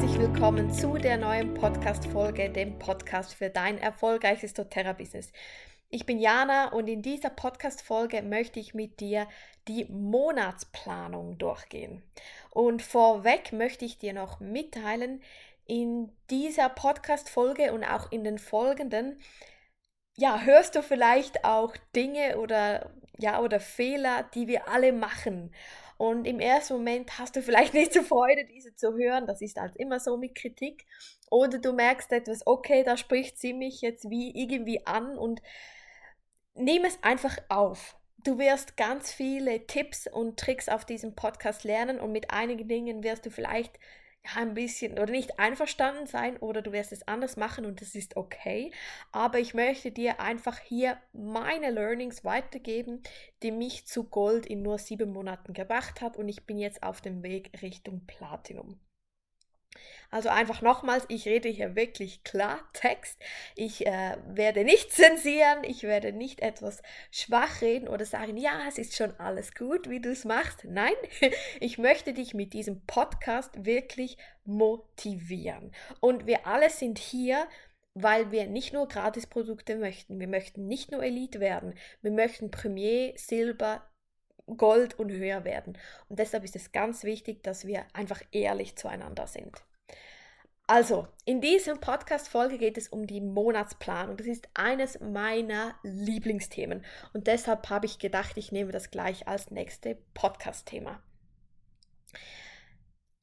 herzlich willkommen zu der neuen Podcast-Folge, dem Podcast für dein erfolgreiches doTERRA-Business. Ich bin Jana und in dieser Podcast-Folge möchte ich mit dir die Monatsplanung durchgehen. Und vorweg möchte ich dir noch mitteilen, in dieser Podcast-Folge und auch in den folgenden, ja, hörst du vielleicht auch Dinge oder, ja, oder Fehler, die wir alle machen. Und im ersten Moment hast du vielleicht nicht so Freude, diese zu hören. Das ist halt immer so mit Kritik. Oder du merkst etwas, okay, da spricht sie mich jetzt wie irgendwie an und nimm es einfach auf. Du wirst ganz viele Tipps und Tricks auf diesem Podcast lernen und mit einigen Dingen wirst du vielleicht ein bisschen oder nicht einverstanden sein oder du wirst es anders machen und das ist okay. Aber ich möchte dir einfach hier meine Learnings weitergeben, die mich zu Gold in nur sieben Monaten gebracht hat und ich bin jetzt auf dem Weg Richtung Platinum. Also einfach nochmals, ich rede hier wirklich Klartext. Ich äh, werde nicht zensieren, ich werde nicht etwas schwach reden oder sagen, ja, es ist schon alles gut, wie du es machst. Nein, ich möchte dich mit diesem Podcast wirklich motivieren. Und wir alle sind hier, weil wir nicht nur Gratisprodukte möchten, wir möchten nicht nur Elite werden, wir möchten Premier, Silber, Gold und höher werden. Und deshalb ist es ganz wichtig, dass wir einfach ehrlich zueinander sind. Also, in dieser Podcast-Folge geht es um die Monatsplanung. Das ist eines meiner Lieblingsthemen. Und deshalb habe ich gedacht, ich nehme das gleich als nächste Podcast-Thema.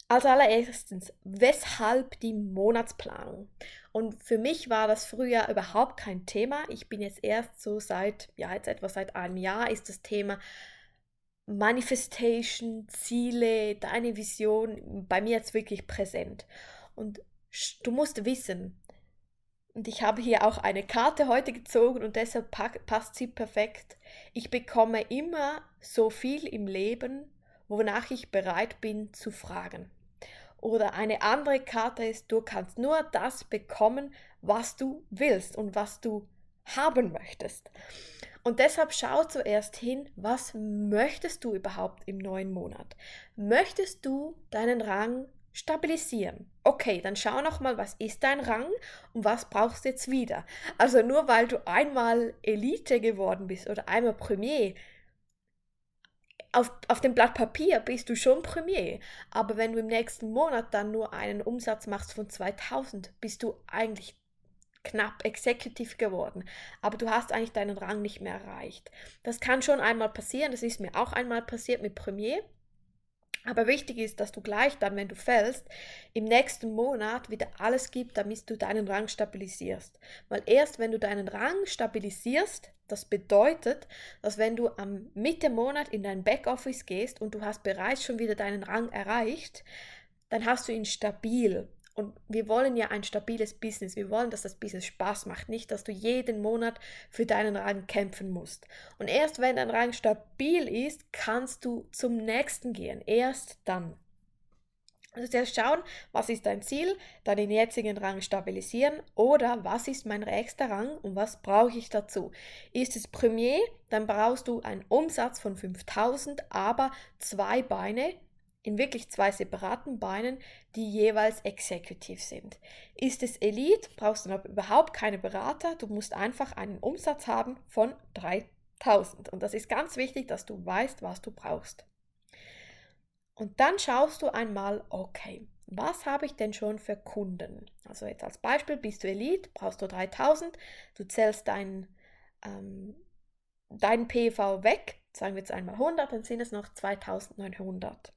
Als allererstens, weshalb die Monatsplanung? Und für mich war das früher überhaupt kein Thema. Ich bin jetzt erst so seit, ja, jetzt etwa seit einem Jahr ist das Thema Manifestation, Ziele, deine Vision bei mir jetzt wirklich präsent. Und du musst wissen, und ich habe hier auch eine Karte heute gezogen und deshalb passt sie perfekt. Ich bekomme immer so viel im Leben, wonach ich bereit bin zu fragen. Oder eine andere Karte ist, du kannst nur das bekommen, was du willst und was du haben möchtest. Und deshalb schau zuerst hin, was möchtest du überhaupt im neuen Monat? Möchtest du deinen Rang stabilisieren? Okay, dann schau noch mal, was ist dein Rang und was brauchst du jetzt wieder? Also nur weil du einmal Elite geworden bist oder einmal Premier, auf, auf dem Blatt Papier bist du schon Premier, aber wenn du im nächsten Monat dann nur einen Umsatz machst von 2000, bist du eigentlich knapp Executive geworden, aber du hast eigentlich deinen Rang nicht mehr erreicht. Das kann schon einmal passieren, das ist mir auch einmal passiert mit Premier. Aber wichtig ist, dass du gleich dann, wenn du fällst, im nächsten Monat wieder alles gibst, damit du deinen Rang stabilisierst. Weil erst wenn du deinen Rang stabilisierst, das bedeutet, dass wenn du am Mitte Monat in dein Backoffice gehst und du hast bereits schon wieder deinen Rang erreicht, dann hast du ihn stabil. Und wir wollen ja ein stabiles Business. Wir wollen, dass das Business Spaß macht, nicht, dass du jeden Monat für deinen Rang kämpfen musst. Und erst wenn dein Rang stabil ist, kannst du zum nächsten gehen. Erst dann. Also zuerst schauen, was ist dein Ziel, deinen jetzigen Rang stabilisieren oder was ist mein nächster Rang und was brauche ich dazu. Ist es Premier, dann brauchst du einen Umsatz von 5000, aber zwei Beine in wirklich zwei separaten Beinen, die jeweils Executive sind. Ist es Elite, brauchst du noch überhaupt keine Berater, du musst einfach einen Umsatz haben von 3000. Und das ist ganz wichtig, dass du weißt, was du brauchst. Und dann schaust du einmal, okay, was habe ich denn schon für Kunden? Also jetzt als Beispiel, bist du Elite, brauchst du 3000, du zählst deinen, ähm, deinen PV weg, sagen wir jetzt einmal 100, dann sind es noch 2900.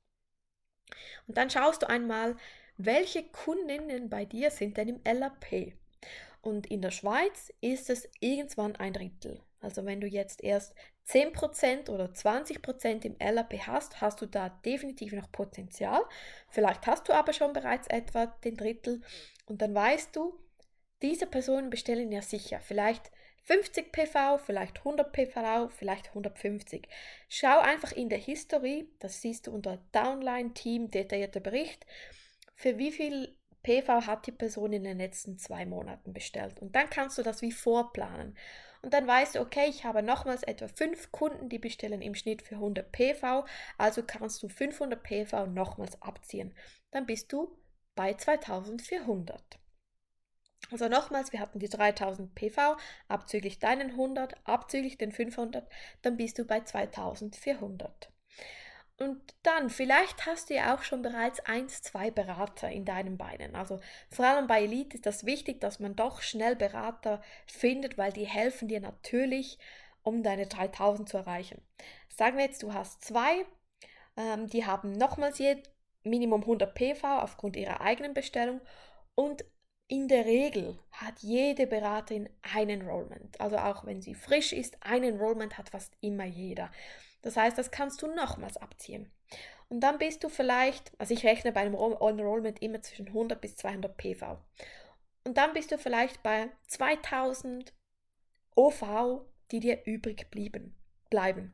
Und dann schaust du einmal, welche Kundinnen bei dir sind denn im LAP. Und in der Schweiz ist es irgendwann ein Drittel. Also wenn du jetzt erst 10% oder 20% im LAP hast, hast du da definitiv noch Potenzial. Vielleicht hast du aber schon bereits etwa den Drittel und dann weißt du, diese Personen bestellen ja sicher. Vielleicht 50 PV, vielleicht 100 PV, vielleicht 150. Schau einfach in der History, das siehst du unter Downline Team detaillierter Bericht, für wie viel PV hat die Person in den letzten zwei Monaten bestellt. Und dann kannst du das wie vorplanen. Und dann weißt du, okay, ich habe nochmals etwa fünf Kunden, die bestellen im Schnitt für 100 PV, also kannst du 500 PV nochmals abziehen. Dann bist du bei 2400. Also nochmals, wir hatten die 3000 PV, abzüglich deinen 100, abzüglich den 500, dann bist du bei 2400. Und dann, vielleicht hast du ja auch schon bereits eins, zwei Berater in deinen Beinen. Also vor allem bei Elite ist das wichtig, dass man doch schnell Berater findet, weil die helfen dir natürlich, um deine 3000 zu erreichen. Sagen wir jetzt, du hast zwei, ähm, die haben nochmals je Minimum 100 PV aufgrund ihrer eigenen Bestellung und in der Regel hat jede Beraterin ein Enrollment. Also auch wenn sie frisch ist, ein Enrollment hat fast immer jeder. Das heißt, das kannst du nochmals abziehen. Und dann bist du vielleicht, also ich rechne bei einem Enrollment immer zwischen 100 bis 200 PV. Und dann bist du vielleicht bei 2000 OV, die dir übrig blieben, bleiben.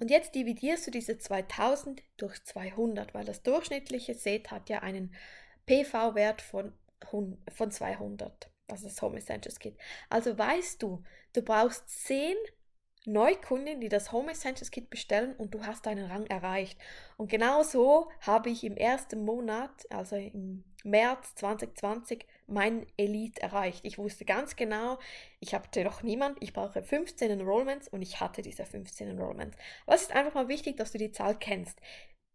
Und jetzt dividierst du diese 2000 durch 200, weil das durchschnittliche Set hat ja einen PV-Wert von, von 200, was das Home Essentials geht. Also weißt du, du brauchst 10 Neukunden, die das Home Essentials Kit bestellen und du hast deinen Rang erreicht. Und genau so habe ich im ersten Monat, also im März 2020, mein Elite erreicht. Ich wusste ganz genau, ich hatte noch niemand, ich brauche 15 Enrollments und ich hatte diese 15 Enrollments. Was ist einfach mal wichtig, dass du die Zahl kennst.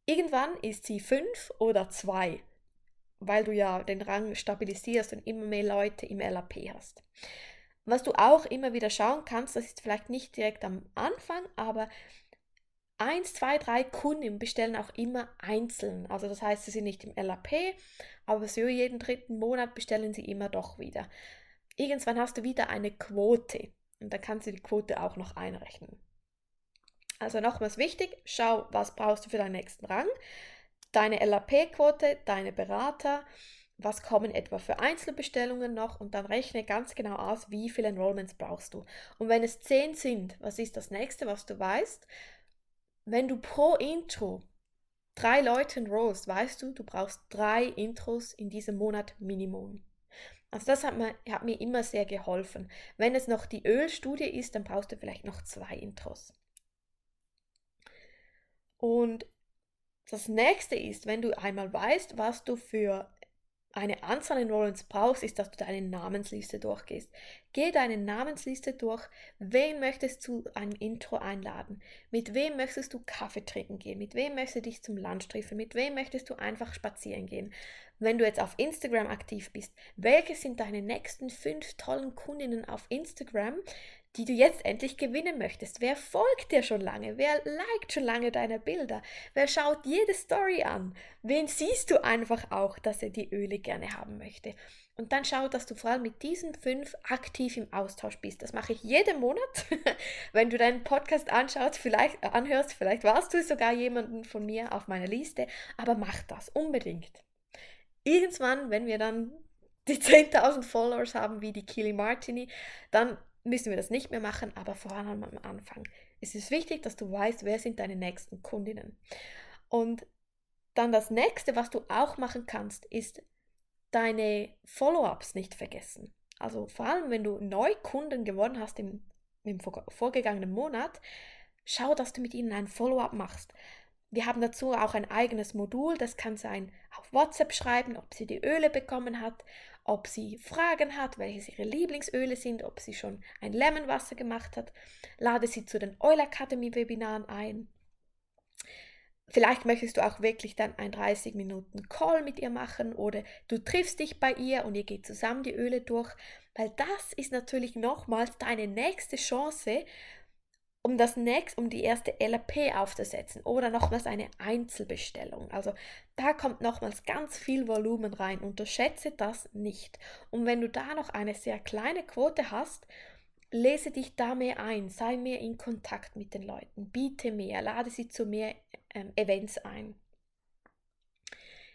Irgendwann ist sie 5 oder 2, weil du ja den Rang stabilisierst und immer mehr Leute im LAP hast. Was du auch immer wieder schauen kannst, das ist vielleicht nicht direkt am Anfang, aber eins, zwei, drei Kunden bestellen auch immer einzeln. Also das heißt, sie sind nicht im LAP, aber so jeden dritten Monat bestellen sie immer doch wieder. Irgendwann hast du wieder eine Quote und da kannst du die Quote auch noch einrechnen. Also nochmals wichtig, schau, was brauchst du für deinen nächsten Rang. Deine LAP-Quote, deine Berater, was kommen etwa für Einzelbestellungen noch und dann rechne ganz genau aus, wie viele Enrollments brauchst du. Und wenn es 10 sind, was ist das nächste, was du weißt? Wenn du pro Intro drei Leute enrollst, weißt du, du brauchst drei Intros in diesem Monat Minimum. Also das hat mir, hat mir immer sehr geholfen. Wenn es noch die Ölstudie ist, dann brauchst du vielleicht noch zwei Intros. Und das nächste ist, wenn du einmal weißt, was du für eine Anzahl an Enrollments brauchst, ist, dass du deine Namensliste durchgehst. Geh deine Namensliste durch. Wen möchtest du ein Intro einladen? Mit wem möchtest du Kaffee trinken gehen? Mit wem möchtest du dich zum Lunch treffen? Mit wem möchtest du einfach spazieren gehen? Wenn du jetzt auf Instagram aktiv bist, welche sind deine nächsten fünf tollen Kundinnen auf Instagram, die du jetzt endlich gewinnen möchtest. Wer folgt dir schon lange? Wer liked schon lange deine Bilder? Wer schaut jede Story an? Wen siehst du einfach auch, dass er die Öle gerne haben möchte? Und dann schau, dass du vor allem mit diesen fünf aktiv im Austausch bist. Das mache ich jeden Monat. Wenn du deinen Podcast anschaust, vielleicht anhörst, vielleicht warst du sogar jemanden von mir auf meiner Liste, aber mach das unbedingt. Irgendwann, wenn wir dann die 10.000 Followers haben wie die Kili Martini, dann müssen wir das nicht mehr machen, aber vor allem am Anfang. Es ist wichtig, dass du weißt, wer sind deine nächsten Kundinnen. Und dann das nächste, was du auch machen kannst, ist deine Follow-ups nicht vergessen. Also vor allem, wenn du Neukunden gewonnen hast im, im vorgegangenen Monat, schau, dass du mit ihnen ein Follow-up machst. Wir haben dazu auch ein eigenes Modul, das kann sein auf WhatsApp schreiben, ob sie die Öle bekommen hat, ob sie Fragen hat, welches ihre Lieblingsöle sind, ob sie schon ein Lemonwasser gemacht hat. Lade sie zu den Oil Academy Webinaren ein. Vielleicht möchtest du auch wirklich dann ein 30 Minuten Call mit ihr machen oder du triffst dich bei ihr und ihr geht zusammen die Öle durch, weil das ist natürlich nochmals deine nächste Chance, um das nächst, um die erste LP aufzusetzen oder nochmals eine Einzelbestellung. Also da kommt nochmals ganz viel Volumen rein. Unterschätze das nicht. Und wenn du da noch eine sehr kleine Quote hast, lese dich da mehr ein, sei mehr in Kontakt mit den Leuten, biete mehr, lade sie zu mehr ähm, Events ein.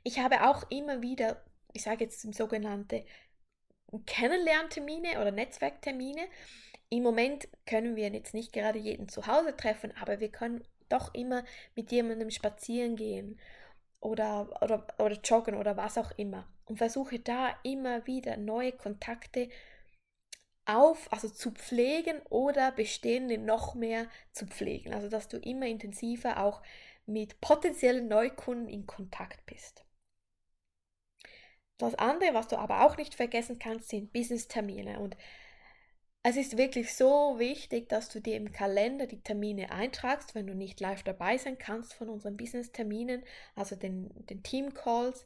Ich habe auch immer wieder, ich sage jetzt sogenannte Kennenlerntermine oder Netzwerktermine, im Moment können wir jetzt nicht gerade jeden zu Hause treffen, aber wir können doch immer mit jemandem spazieren gehen oder, oder, oder joggen oder was auch immer. Und versuche da immer wieder neue Kontakte auf, also zu pflegen oder bestehende noch mehr zu pflegen. Also dass du immer intensiver auch mit potenziellen Neukunden in Kontakt bist. Das andere, was du aber auch nicht vergessen kannst, sind Business-Termine. Und es ist wirklich so wichtig, dass du dir im Kalender die Termine eintragst, wenn du nicht live dabei sein kannst von unseren Business-Terminen, also den, den Team-Calls.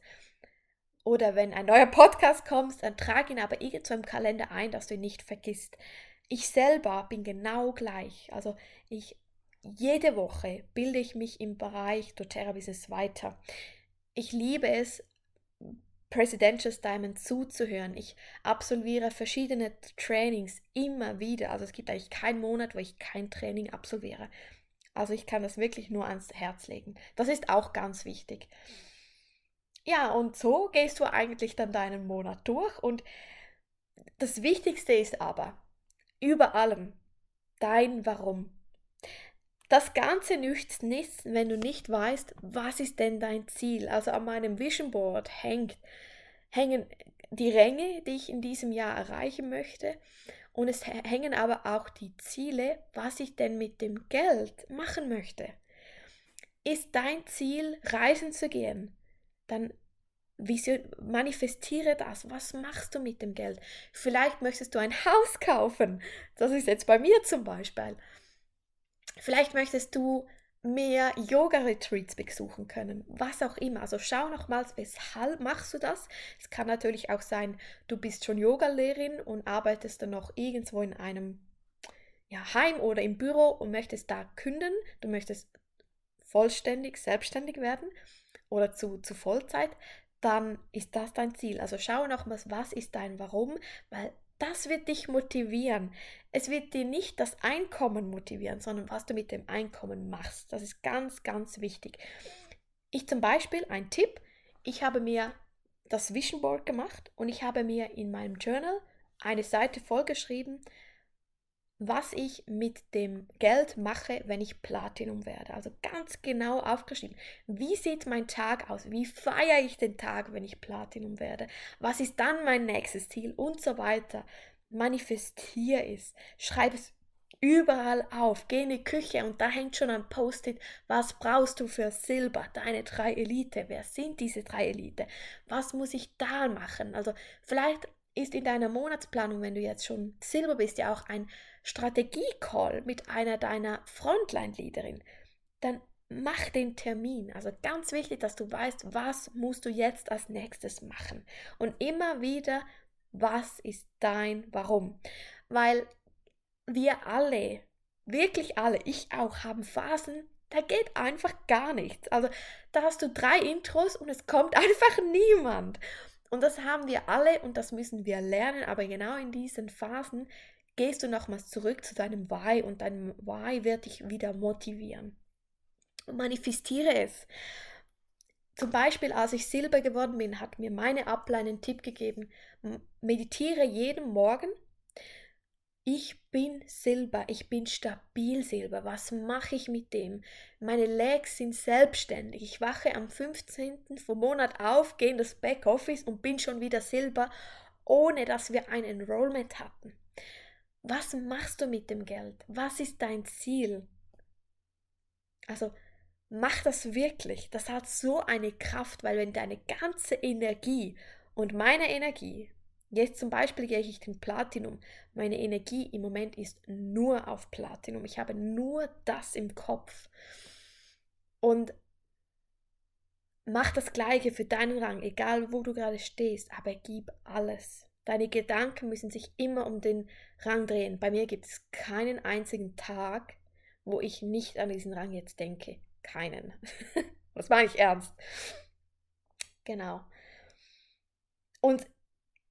Oder wenn ein neuer Podcast kommt, dann trag ihn aber irgendwo im Kalender ein, dass du ihn nicht vergisst. Ich selber bin genau gleich. Also ich jede Woche bilde ich mich im Bereich doTERRA Business weiter. Ich liebe es, Presidential Diamond zuzuhören. Ich absolviere verschiedene Trainings immer wieder. Also es gibt eigentlich keinen Monat, wo ich kein Training absolviere. Also ich kann das wirklich nur ans Herz legen. Das ist auch ganz wichtig. Ja, und so gehst du eigentlich dann deinen Monat durch. Und das Wichtigste ist aber, über allem, dein Warum. Das Ganze nützt nichts, wenn du nicht weißt, was ist denn dein Ziel. Also an meinem Vision Board hängt, hängen die Ränge, die ich in diesem Jahr erreichen möchte. Und es hängen aber auch die Ziele, was ich denn mit dem Geld machen möchte. Ist dein Ziel, reisen zu gehen? Dann manifestiere das. Was machst du mit dem Geld? Vielleicht möchtest du ein Haus kaufen. Das ist jetzt bei mir zum Beispiel. Vielleicht möchtest du mehr Yoga-Retreats besuchen können, was auch immer. Also schau nochmals, weshalb machst du das? Es kann natürlich auch sein, du bist schon Yogalehrerin und arbeitest dann noch irgendwo in einem ja, Heim oder im Büro und möchtest da künden. Du möchtest vollständig selbstständig werden oder zu, zu Vollzeit. Dann ist das dein Ziel. Also schau nochmals, was ist dein Warum, weil das wird dich motivieren. Es wird dir nicht das Einkommen motivieren, sondern was du mit dem Einkommen machst. Das ist ganz, ganz wichtig. Ich zum Beispiel, ein Tipp, ich habe mir das Vision Board gemacht und ich habe mir in meinem Journal eine Seite vollgeschrieben, was ich mit dem Geld mache, wenn ich Platinum werde. Also ganz genau aufgeschrieben. Wie sieht mein Tag aus? Wie feiere ich den Tag, wenn ich Platinum werde? Was ist dann mein nächstes Ziel? Und so weiter. Manifestiere es. Schreib es überall auf. Geh in die Küche und da hängt schon ein Post-it. Was brauchst du für Silber? Deine drei Elite. Wer sind diese drei Elite? Was muss ich da machen? Also vielleicht ist in deiner Monatsplanung, wenn du jetzt schon Silber bist, ja auch ein Strategie-Call mit einer deiner Frontline-Leaderin, dann mach den Termin. Also ganz wichtig, dass du weißt, was musst du jetzt als nächstes machen. Und immer wieder, was ist dein Warum? Weil wir alle, wirklich alle, ich auch, haben Phasen, da geht einfach gar nichts. Also da hast du drei Intros und es kommt einfach niemand. Und das haben wir alle und das müssen wir lernen, aber genau in diesen Phasen gehst du nochmals zurück zu deinem Why und dein Why wird dich wieder motivieren. Und manifestiere es. Zum Beispiel, als ich Silber geworden bin, hat mir meine Upline einen Tipp gegeben, meditiere jeden Morgen. Ich bin Silber, ich bin stabil Silber. Was mache ich mit dem? Meine Legs sind selbstständig. Ich wache am 15. vom Monat auf, gehe in das Backoffice und bin schon wieder Silber, ohne dass wir ein Enrollment hatten. Was machst du mit dem Geld? Was ist dein Ziel? Also mach das wirklich. Das hat so eine Kraft, weil wenn deine ganze Energie und meine Energie, jetzt zum Beispiel gehe ich den Platinum, meine Energie im Moment ist nur auf Platinum. Ich habe nur das im Kopf. Und mach das Gleiche für deinen Rang, egal wo du gerade stehst, aber gib alles. Deine Gedanken müssen sich immer um den Rang drehen. Bei mir gibt es keinen einzigen Tag, wo ich nicht an diesen Rang jetzt denke. Keinen. das meine ich ernst. Genau. Und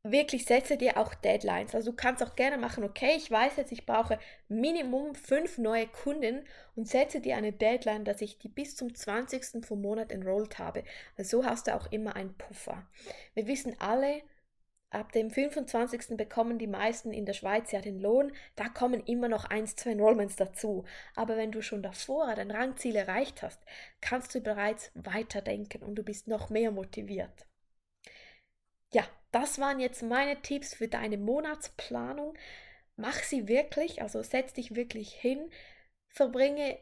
wirklich setze dir auch Deadlines. Also du kannst auch gerne machen, okay, ich weiß jetzt, ich brauche Minimum fünf neue Kunden und setze dir eine Deadline, dass ich die bis zum 20. vom Monat enrollt habe. Also so hast du auch immer einen Puffer. Wir wissen alle, Ab dem 25. bekommen die meisten in der Schweiz ja den Lohn, da kommen immer noch eins, zwei Enrollments dazu. Aber wenn du schon davor dein Rangziel erreicht hast, kannst du bereits weiterdenken und du bist noch mehr motiviert. Ja, das waren jetzt meine Tipps für deine Monatsplanung. Mach sie wirklich, also setz dich wirklich hin, verbringe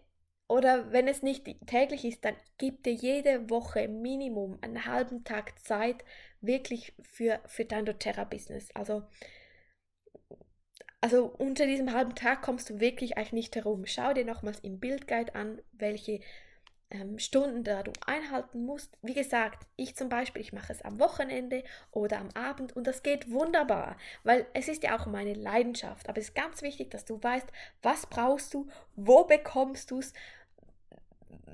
oder wenn es nicht täglich ist, dann gib dir jede Woche Minimum einen halben Tag Zeit wirklich für, für dein doTERRA-Business. Also, also unter diesem halben Tag kommst du wirklich eigentlich nicht herum. Schau dir nochmals im Bildguide an, welche ähm, Stunden da du einhalten musst. Wie gesagt, ich zum Beispiel, ich mache es am Wochenende oder am Abend und das geht wunderbar, weil es ist ja auch meine Leidenschaft. Aber es ist ganz wichtig, dass du weißt, was brauchst du, wo bekommst du es,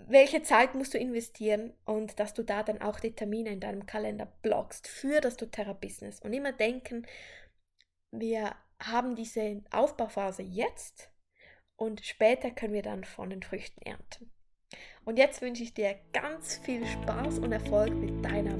welche Zeit musst du investieren und dass du da dann auch die Termine in deinem Kalender blockst für das doTERRA-Business. Und immer denken, wir haben diese Aufbauphase jetzt und später können wir dann von den Früchten ernten. Und jetzt wünsche ich dir ganz viel Spaß und Erfolg mit deiner